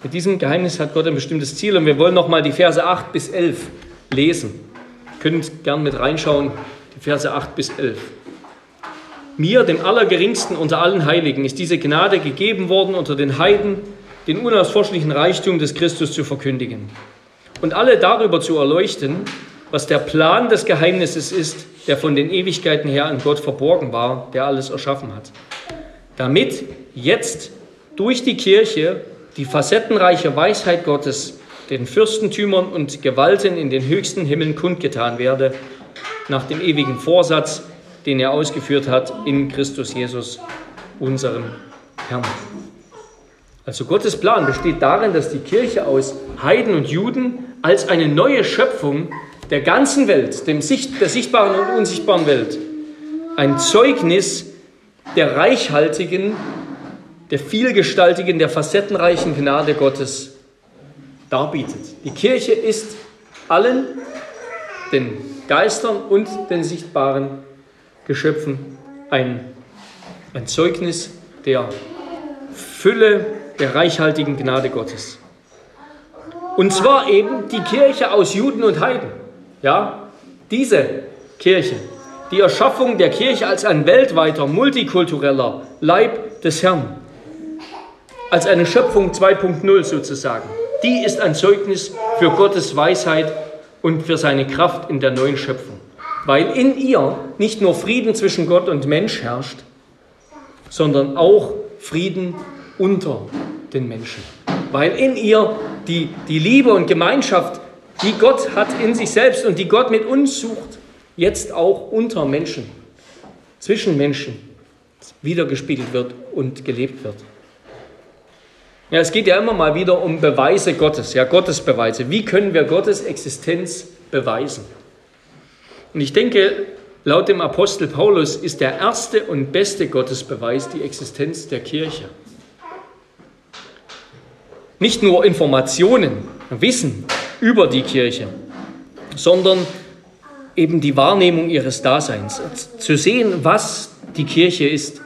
A: Mit diesem Geheimnis hat Gott ein bestimmtes Ziel und wir wollen nochmal die Verse 8 bis 11 lesen. Ihr könnt gern mit reinschauen, die Verse 8 bis 11. Mir, dem Allergeringsten unter allen Heiligen, ist diese Gnade gegeben worden, unter den Heiden den unausforschlichen Reichtum des Christus zu verkündigen und alle darüber zu erleuchten, was der Plan des Geheimnisses ist, der von den Ewigkeiten her an Gott verborgen war, der alles erschaffen hat. Damit jetzt durch die Kirche die facettenreiche Weisheit Gottes den Fürstentümern und Gewalten in den höchsten Himmeln kundgetan werde, nach dem ewigen Vorsatz, den er ausgeführt hat in Christus Jesus, unserem Herrn. Also Gottes Plan besteht darin, dass die Kirche aus Heiden und Juden als eine neue Schöpfung der ganzen Welt, dem Sicht, der sichtbaren und unsichtbaren Welt, ein Zeugnis der reichhaltigen, der vielgestaltigen, der facettenreichen Gnade Gottes darbietet. Die Kirche ist allen, den Geistern und den sichtbaren Geschöpfen ein, ein Zeugnis der Fülle der reichhaltigen Gnade Gottes. Und zwar eben die Kirche aus Juden und Heiden. Ja, diese Kirche, die Erschaffung der Kirche als ein weltweiter, multikultureller Leib des Herrn, als eine Schöpfung 2.0 sozusagen, die ist ein Zeugnis für Gottes Weisheit und für seine Kraft in der neuen Schöpfung. Weil in ihr nicht nur Frieden zwischen Gott und Mensch herrscht, sondern auch Frieden unter den Menschen. Weil in ihr die, die Liebe und Gemeinschaft, die Gott hat in sich selbst und die Gott mit uns sucht, jetzt auch unter Menschen, zwischen Menschen wiedergespiegelt wird und gelebt wird. Ja, es geht ja immer mal wieder um Beweise Gottes, ja, Gottesbeweise. Wie können wir Gottes Existenz beweisen? Und ich denke, laut dem Apostel Paulus ist der erste und beste Gottesbeweis die Existenz der Kirche. Nicht nur Informationen, Wissen über die Kirche, sondern eben die Wahrnehmung ihres Daseins. Zu sehen, was die Kirche ist.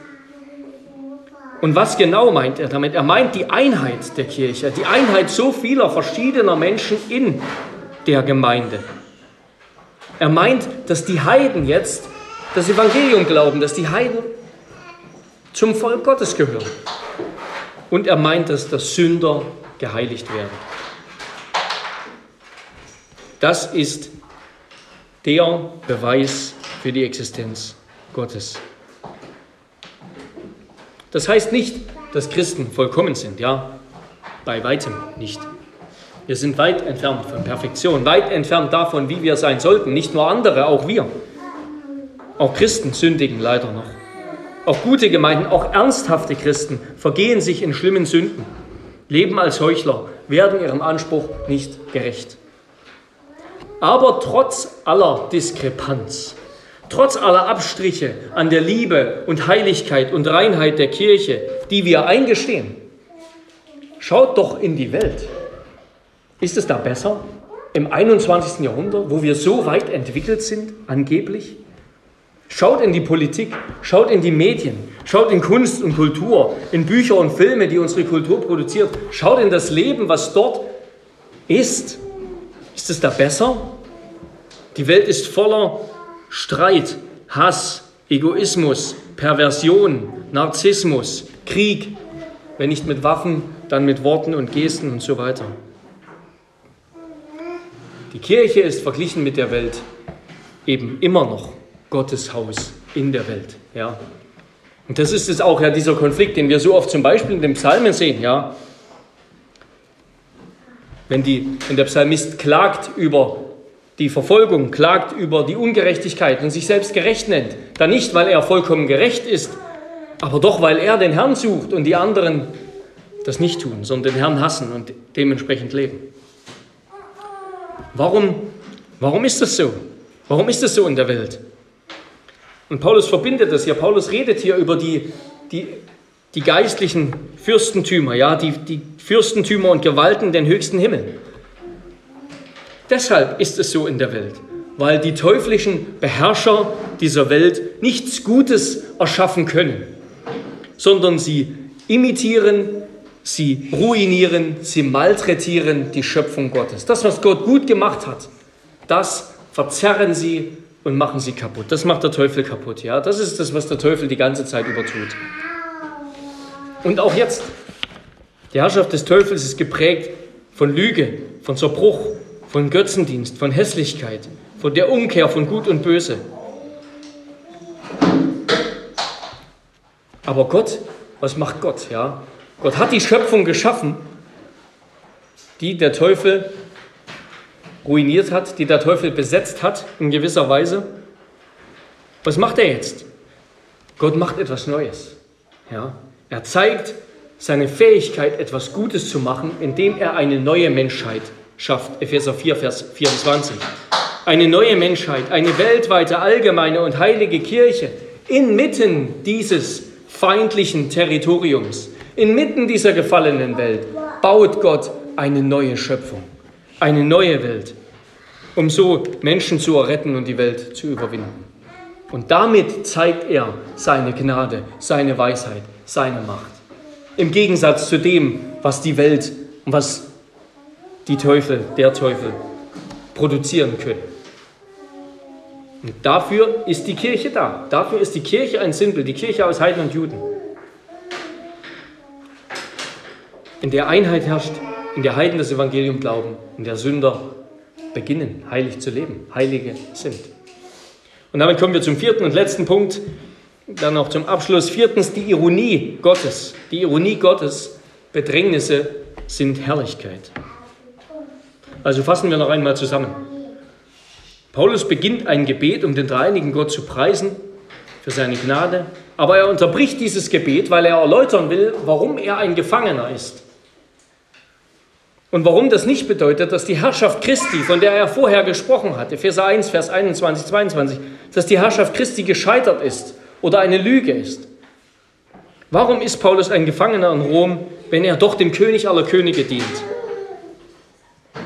A: Und was genau meint er damit? Er meint die Einheit der Kirche, die Einheit so vieler verschiedener Menschen in der Gemeinde. Er meint, dass die Heiden jetzt das Evangelium glauben, dass die Heiden zum Volk Gottes gehören. Und er meint, dass das Sünder geheiligt werden. Das ist der Beweis für die Existenz Gottes. Das heißt nicht, dass Christen vollkommen sind, ja, bei weitem nicht. Wir sind weit entfernt von Perfektion, weit entfernt davon, wie wir sein sollten. Nicht nur andere, auch wir. Auch Christen sündigen leider noch. Auch gute Gemeinden, auch ernsthafte Christen vergehen sich in schlimmen Sünden leben als Heuchler, werden ihrem Anspruch nicht gerecht. Aber trotz aller Diskrepanz, trotz aller Abstriche an der Liebe und Heiligkeit und Reinheit der Kirche, die wir eingestehen, schaut doch in die Welt. Ist es da besser im 21. Jahrhundert, wo wir so weit entwickelt sind, angeblich? Schaut in die Politik, schaut in die Medien, schaut in Kunst und Kultur, in Bücher und Filme, die unsere Kultur produziert. Schaut in das Leben, was dort ist. Ist es da besser? Die Welt ist voller Streit, Hass, Egoismus, Perversion, Narzissmus, Krieg. Wenn nicht mit Waffen, dann mit Worten und Gesten und so weiter. Die Kirche ist verglichen mit der Welt eben immer noch Gottes Haus in der Welt. Ja. Und das ist es auch, ja, dieser Konflikt, den wir so oft zum Beispiel in den Psalmen sehen. Ja. Wenn, die, wenn der Psalmist klagt über die Verfolgung, klagt über die Ungerechtigkeit und sich selbst gerecht nennt, dann nicht, weil er vollkommen gerecht ist, aber doch, weil er den Herrn sucht und die anderen das nicht tun, sondern den Herrn hassen und dementsprechend leben. Warum, warum ist das so? Warum ist das so in der Welt? Und Paulus verbindet das hier. Paulus redet hier über die, die, die geistlichen Fürstentümer, ja, die, die Fürstentümer und Gewalten den höchsten Himmel. Deshalb ist es so in der Welt, weil die teuflischen Beherrscher dieser Welt nichts Gutes erschaffen können, sondern sie imitieren, sie ruinieren, sie malträtieren die Schöpfung Gottes. Das, was Gott gut gemacht hat, das verzerren sie und machen sie kaputt. Das macht der Teufel kaputt. Ja, das ist das, was der Teufel die ganze Zeit über tut. Und auch jetzt. Die Herrschaft des Teufels ist geprägt von Lüge, von Zerbruch, von Götzendienst, von Hässlichkeit, von der Umkehr von Gut und Böse. Aber Gott, was macht Gott? Ja, Gott hat die Schöpfung geschaffen, die der Teufel ruiniert hat, die der Teufel besetzt hat in gewisser Weise. Was macht er jetzt? Gott macht etwas Neues. Ja? Er zeigt seine Fähigkeit, etwas Gutes zu machen, indem er eine neue Menschheit schafft. Epheser 4, Vers 24. Eine neue Menschheit, eine weltweite, allgemeine und heilige Kirche inmitten dieses feindlichen Territoriums, inmitten dieser gefallenen Welt, baut Gott eine neue Schöpfung, eine neue Welt, um so Menschen zu erretten und die Welt zu überwinden. Und damit zeigt er seine Gnade, seine Weisheit, seine Macht. Im Gegensatz zu dem, was die Welt und was die Teufel, der Teufel produzieren können. Und dafür ist die Kirche da. Dafür ist die Kirche ein Sinnbild, die Kirche aus Heiden und Juden. In der Einheit herrscht, in der Heiden das Evangelium glauben, in der Sünder beginnen, heilig zu leben, Heilige sind. Und damit kommen wir zum vierten und letzten Punkt, dann noch zum Abschluss. Viertens, die Ironie Gottes. Die Ironie Gottes, Bedrängnisse sind Herrlichkeit. Also fassen wir noch einmal zusammen. Paulus beginnt ein Gebet, um den dreinigen Gott zu preisen für seine Gnade, aber er unterbricht dieses Gebet, weil er erläutern will, warum er ein Gefangener ist. Und warum das nicht bedeutet, dass die Herrschaft Christi, von der er vorher gesprochen hat, Epheser 1, Vers 21, 22, dass die Herrschaft Christi gescheitert ist oder eine Lüge ist. Warum ist Paulus ein Gefangener in Rom, wenn er doch dem König aller Könige dient?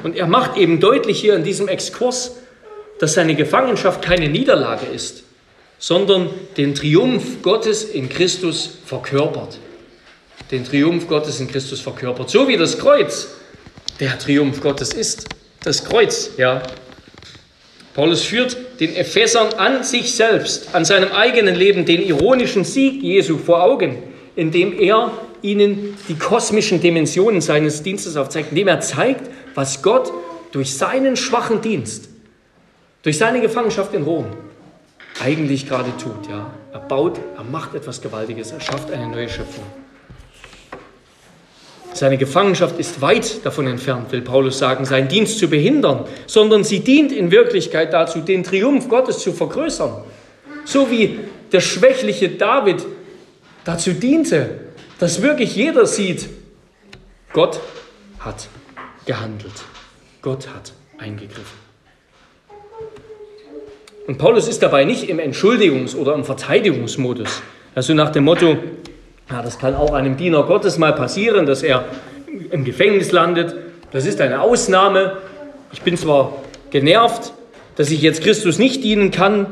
A: Und er macht eben deutlich hier in diesem Exkurs, dass seine Gefangenschaft keine Niederlage ist, sondern den Triumph Gottes in Christus verkörpert. Den Triumph Gottes in Christus verkörpert. So wie das Kreuz der Triumph Gottes ist. Das Kreuz, ja. Paulus führt den Ephesern an sich selbst, an seinem eigenen Leben den ironischen Sieg Jesu vor Augen, indem er ihnen die kosmischen Dimensionen seines Dienstes aufzeigt, indem er zeigt, was Gott durch seinen schwachen Dienst, durch seine Gefangenschaft in Rom eigentlich gerade tut. Ja. Er baut, er macht etwas Gewaltiges, er schafft eine neue Schöpfung. Seine Gefangenschaft ist weit davon entfernt, will Paulus sagen, seinen Dienst zu behindern, sondern sie dient in Wirklichkeit dazu, den Triumph Gottes zu vergrößern. So wie der schwächliche David dazu diente, dass wirklich jeder sieht, Gott hat gehandelt. Gott hat eingegriffen. Und Paulus ist dabei nicht im Entschuldigungs- oder im Verteidigungsmodus. Also nach dem Motto, ja, das kann auch einem Diener Gottes mal passieren, dass er im Gefängnis landet. Das ist eine Ausnahme. Ich bin zwar genervt, dass ich jetzt Christus nicht dienen kann,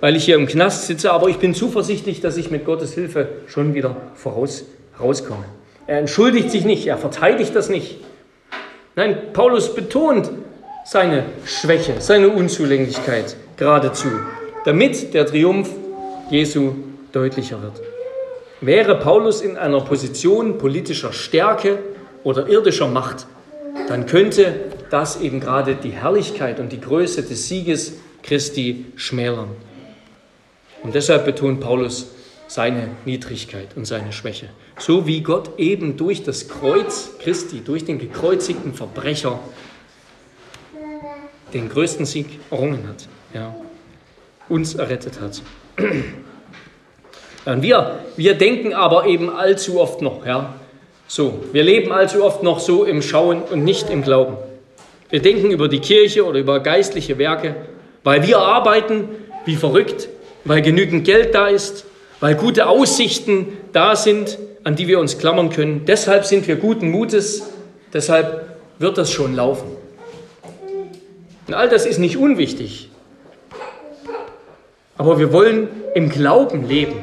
A: weil ich hier im Knast sitze, aber ich bin zuversichtlich, dass ich mit Gottes Hilfe schon wieder voraus, rauskomme. Er entschuldigt sich nicht, er verteidigt das nicht. Nein, Paulus betont seine Schwäche, seine Unzulänglichkeit geradezu, damit der Triumph Jesu deutlicher wird. Wäre Paulus in einer Position politischer Stärke oder irdischer Macht, dann könnte das eben gerade die Herrlichkeit und die Größe des Sieges Christi schmälern. Und deshalb betont Paulus seine Niedrigkeit und seine Schwäche. So wie Gott eben durch das Kreuz Christi, durch den gekreuzigten Verbrecher, den größten Sieg errungen hat, ja, uns errettet hat. Und wir, wir denken aber eben allzu oft noch, ja, so, wir leben allzu oft noch so im Schauen und nicht im Glauben. Wir denken über die Kirche oder über geistliche Werke, weil wir arbeiten wie verrückt, weil genügend Geld da ist, weil gute Aussichten da sind, an die wir uns klammern können. Deshalb sind wir guten Mutes, deshalb wird das schon laufen. Und all das ist nicht unwichtig. Aber wir wollen im Glauben leben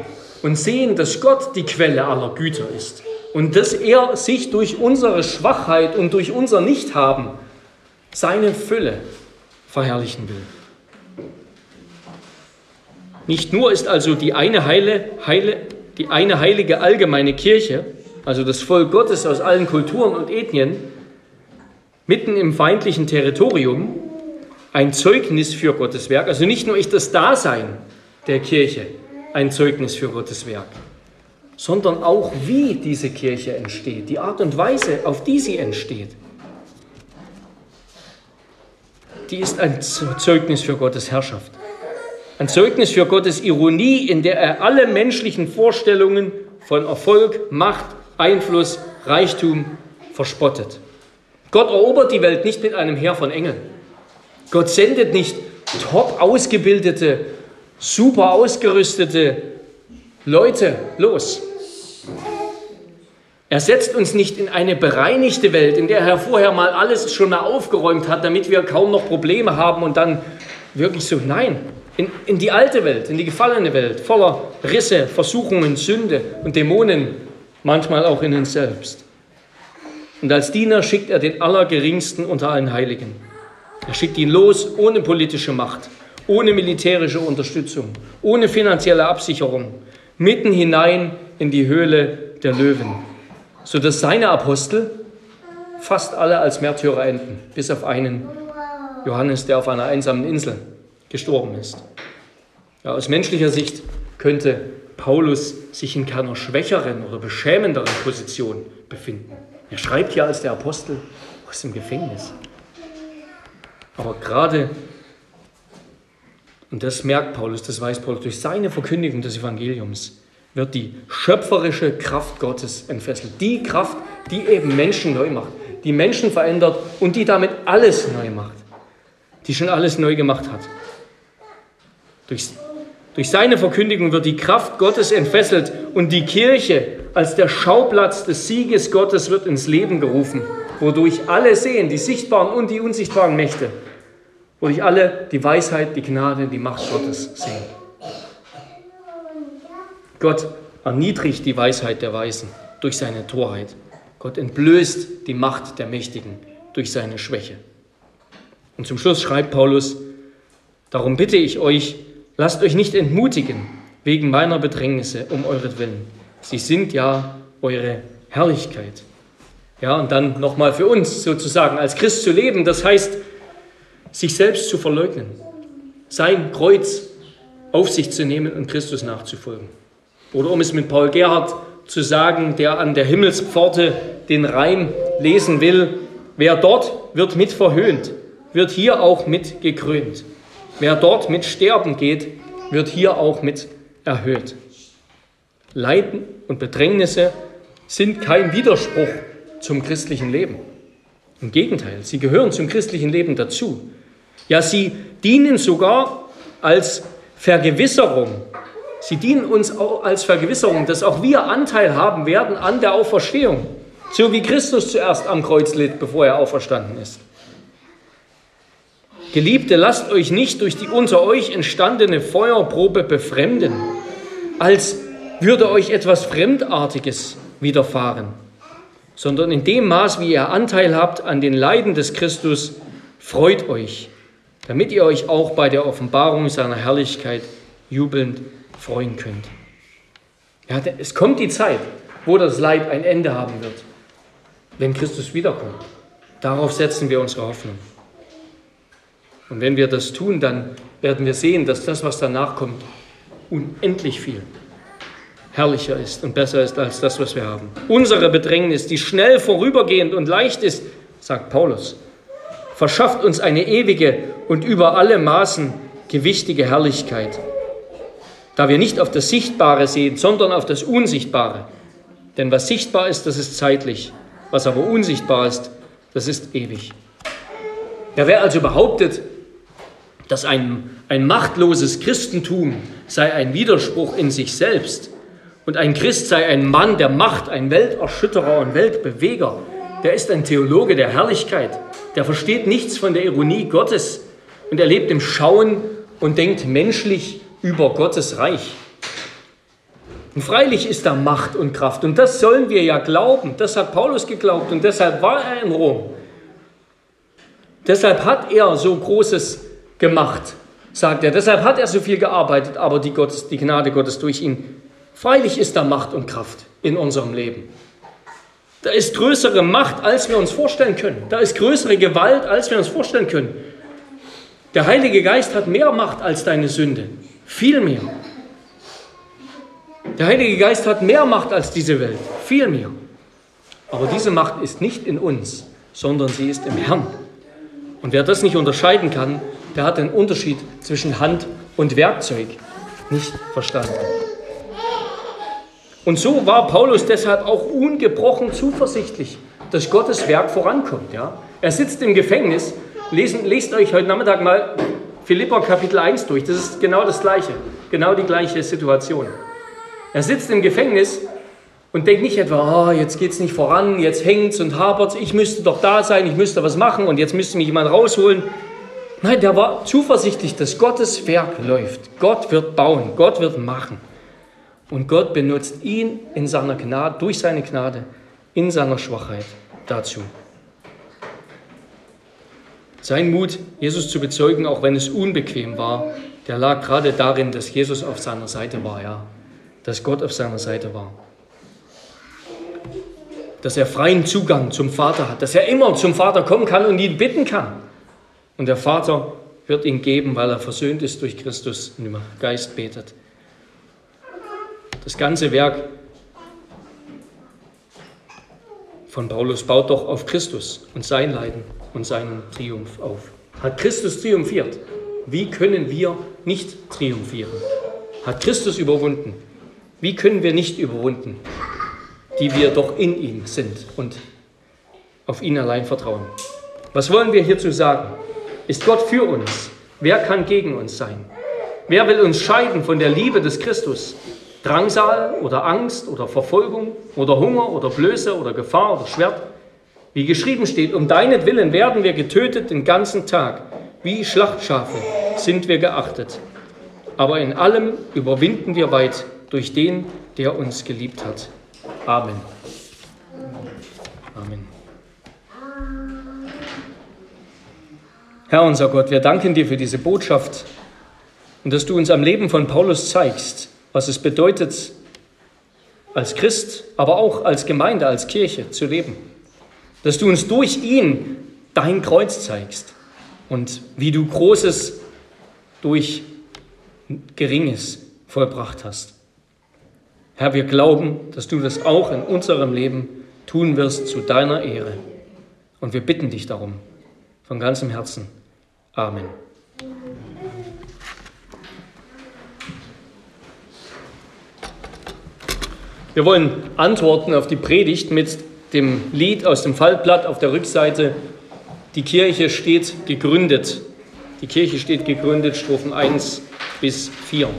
A: und sehen, dass Gott die Quelle aller Güter ist und dass er sich durch unsere Schwachheit und durch unser Nichthaben seine Fülle verherrlichen will. Nicht nur ist also die eine, heile, heile, die eine heilige allgemeine Kirche, also das Volk Gottes aus allen Kulturen und Ethnien, mitten im feindlichen Territorium, ein Zeugnis für Gottes Werk. Also nicht nur ist das Dasein der Kirche ein Zeugnis für Gottes Werk, sondern auch wie diese Kirche entsteht, die Art und Weise, auf die sie entsteht. Die ist ein Zeugnis für Gottes Herrschaft. Ein Zeugnis für Gottes Ironie, in der er alle menschlichen Vorstellungen von Erfolg, Macht, Einfluss, Reichtum verspottet. Gott erobert die Welt nicht mit einem Heer von Engeln. Gott sendet nicht top ausgebildete, super ausgerüstete Leute los. Er setzt uns nicht in eine bereinigte Welt, in der er vorher mal alles schon mal aufgeräumt hat, damit wir kaum noch Probleme haben und dann wirklich so, nein, in, in die alte Welt, in die gefallene Welt, voller Risse, Versuchungen, Sünde und Dämonen, manchmal auch in uns selbst. Und als Diener schickt er den Allergeringsten unter allen Heiligen. Er schickt ihn los ohne politische Macht, ohne militärische Unterstützung, ohne finanzielle Absicherung, mitten hinein in die Höhle der Löwen, sodass seine Apostel fast alle als Märtyrer enden, bis auf einen Johannes, der auf einer einsamen Insel gestorben ist. Ja, aus menschlicher Sicht könnte Paulus sich in keiner schwächeren oder beschämenderen Position befinden. Er schreibt hier als der Apostel aus dem Gefängnis. Aber gerade, und das merkt Paulus, das weiß Paulus, durch seine Verkündigung des Evangeliums wird die schöpferische Kraft Gottes entfesselt. Die Kraft, die eben Menschen neu macht, die Menschen verändert und die damit alles neu macht, die schon alles neu gemacht hat. Durch, durch seine Verkündigung wird die Kraft Gottes entfesselt und die Kirche als der Schauplatz des Sieges Gottes wird ins Leben gerufen, wodurch alle sehen, die sichtbaren und die unsichtbaren Mächte, wodurch alle die Weisheit, die Gnade, die Macht Gottes sehen. Gott erniedrigt die Weisheit der Weisen durch seine Torheit. Gott entblößt die Macht der Mächtigen durch seine Schwäche. Und zum Schluss schreibt Paulus, darum bitte ich euch, lasst euch nicht entmutigen wegen meiner Bedrängnisse um euretwillen. Sie sind ja eure Herrlichkeit. Ja, und dann nochmal für uns sozusagen als Christ zu leben, das heißt, sich selbst zu verleugnen, sein Kreuz auf sich zu nehmen und Christus nachzufolgen. Oder um es mit Paul Gerhard zu sagen, der an der Himmelspforte den Reim lesen will, wer dort wird mit verhöhnt, wird hier auch mit gekrönt. Wer dort mit Sterben geht, wird hier auch mit erhöht. Leiden und Bedrängnisse sind kein Widerspruch zum christlichen Leben. Im Gegenteil, sie gehören zum christlichen Leben dazu. Ja, sie dienen sogar als Vergewisserung. Sie dienen uns auch als Vergewisserung, dass auch wir Anteil haben werden an der Auferstehung, so wie Christus zuerst am Kreuz litt, bevor er auferstanden ist. Geliebte, lasst euch nicht durch die unter euch entstandene Feuerprobe befremden, als würde euch etwas Fremdartiges widerfahren, sondern in dem Maß, wie ihr Anteil habt an den Leiden des Christus, freut euch, damit ihr euch auch bei der Offenbarung seiner Herrlichkeit jubelnd freuen könnt. Ja, es kommt die Zeit, wo das Leid ein Ende haben wird, wenn Christus wiederkommt. Darauf setzen wir unsere Hoffnung. Und wenn wir das tun, dann werden wir sehen, dass das, was danach kommt, unendlich viel herrlicher ist und besser ist als das, was wir haben. Unsere Bedrängnis, die schnell vorübergehend und leicht ist, sagt Paulus, verschafft uns eine ewige und über alle Maßen gewichtige Herrlichkeit, da wir nicht auf das Sichtbare sehen, sondern auf das Unsichtbare. Denn was sichtbar ist, das ist zeitlich, was aber unsichtbar ist, das ist ewig. Ja, wer also behauptet, dass ein, ein machtloses Christentum sei ein Widerspruch in sich selbst und ein Christ sei ein Mann der Macht, ein Welterschütterer und Weltbeweger, der ist ein Theologe der Herrlichkeit, der versteht nichts von der Ironie Gottes und er lebt im Schauen und denkt menschlich über Gottes Reich. Und freilich ist da Macht und Kraft und das sollen wir ja glauben. Das hat Paulus geglaubt und deshalb war er in Rom. Deshalb hat er so Großes gemacht, sagt er. Deshalb hat er so viel gearbeitet, aber die, Gottes, die Gnade Gottes durch ihn. Freilich ist da Macht und Kraft in unserem Leben. Da ist größere Macht, als wir uns vorstellen können. Da ist größere Gewalt, als wir uns vorstellen können. Der Heilige Geist hat mehr Macht als deine Sünde. Viel mehr. Der Heilige Geist hat mehr Macht als diese Welt. Viel mehr. Aber diese Macht ist nicht in uns, sondern sie ist im Herrn. Und wer das nicht unterscheiden kann, der hat den Unterschied zwischen Hand und Werkzeug nicht verstanden. Und so war Paulus deshalb auch ungebrochen zuversichtlich, dass Gottes Werk vorankommt. Ja? Er sitzt im Gefängnis. Lesen, lest euch heute Nachmittag mal Philippa Kapitel 1 durch. Das ist genau das Gleiche, genau die gleiche Situation. Er sitzt im Gefängnis und denkt nicht etwa, oh, jetzt es nicht voran, jetzt hängt es und hapert es, ich müsste doch da sein, ich müsste was machen und jetzt müsste mich jemand rausholen. Nein, der war zuversichtlich, dass Gottes Werk läuft. Gott wird bauen, Gott wird machen. Und Gott benutzt ihn in seiner Gnade, durch seine Gnade, in seiner Schwachheit dazu. Sein Mut, Jesus zu bezeugen, auch wenn es unbequem war, der lag gerade darin, dass Jesus auf seiner Seite war, ja. Dass Gott auf seiner Seite war. Dass er freien Zugang zum Vater hat, dass er immer zum Vater kommen kann und ihn bitten kann. Und der Vater wird ihn geben, weil er versöhnt ist durch Christus und im Geist betet. Das ganze Werk von Paulus baut doch auf Christus und sein Leiden und seinen Triumph auf. Hat Christus triumphiert? Wie können wir nicht triumphieren? Hat Christus überwunden? Wie können wir nicht überwunden, die wir doch in ihm sind und auf ihn allein vertrauen? Was wollen wir hierzu sagen? Ist Gott für uns? Wer kann gegen uns sein? Wer will uns scheiden von der Liebe des Christus? Drangsal oder Angst oder Verfolgung oder Hunger oder Blöße oder Gefahr oder Schwert? Wie geschrieben steht, um deinetwillen werden wir getötet den ganzen Tag. Wie Schlachtschafe sind wir geachtet. Aber in allem überwinden wir weit durch den, der uns geliebt hat. Amen. Amen. Herr unser Gott, wir danken dir für diese Botschaft und dass du uns am Leben von Paulus zeigst, was es bedeutet, als Christ, aber auch als Gemeinde, als Kirche zu leben dass du uns durch ihn dein Kreuz zeigst und wie du Großes durch Geringes vollbracht hast. Herr, wir glauben, dass du das auch in unserem Leben tun wirst zu deiner Ehre. Und wir bitten dich darum von ganzem Herzen. Amen. Wir wollen antworten auf die Predigt mit dem Lied aus dem Faltblatt auf der Rückseite, die Kirche steht gegründet. Die Kirche steht gegründet, Strophen 1 bis 4.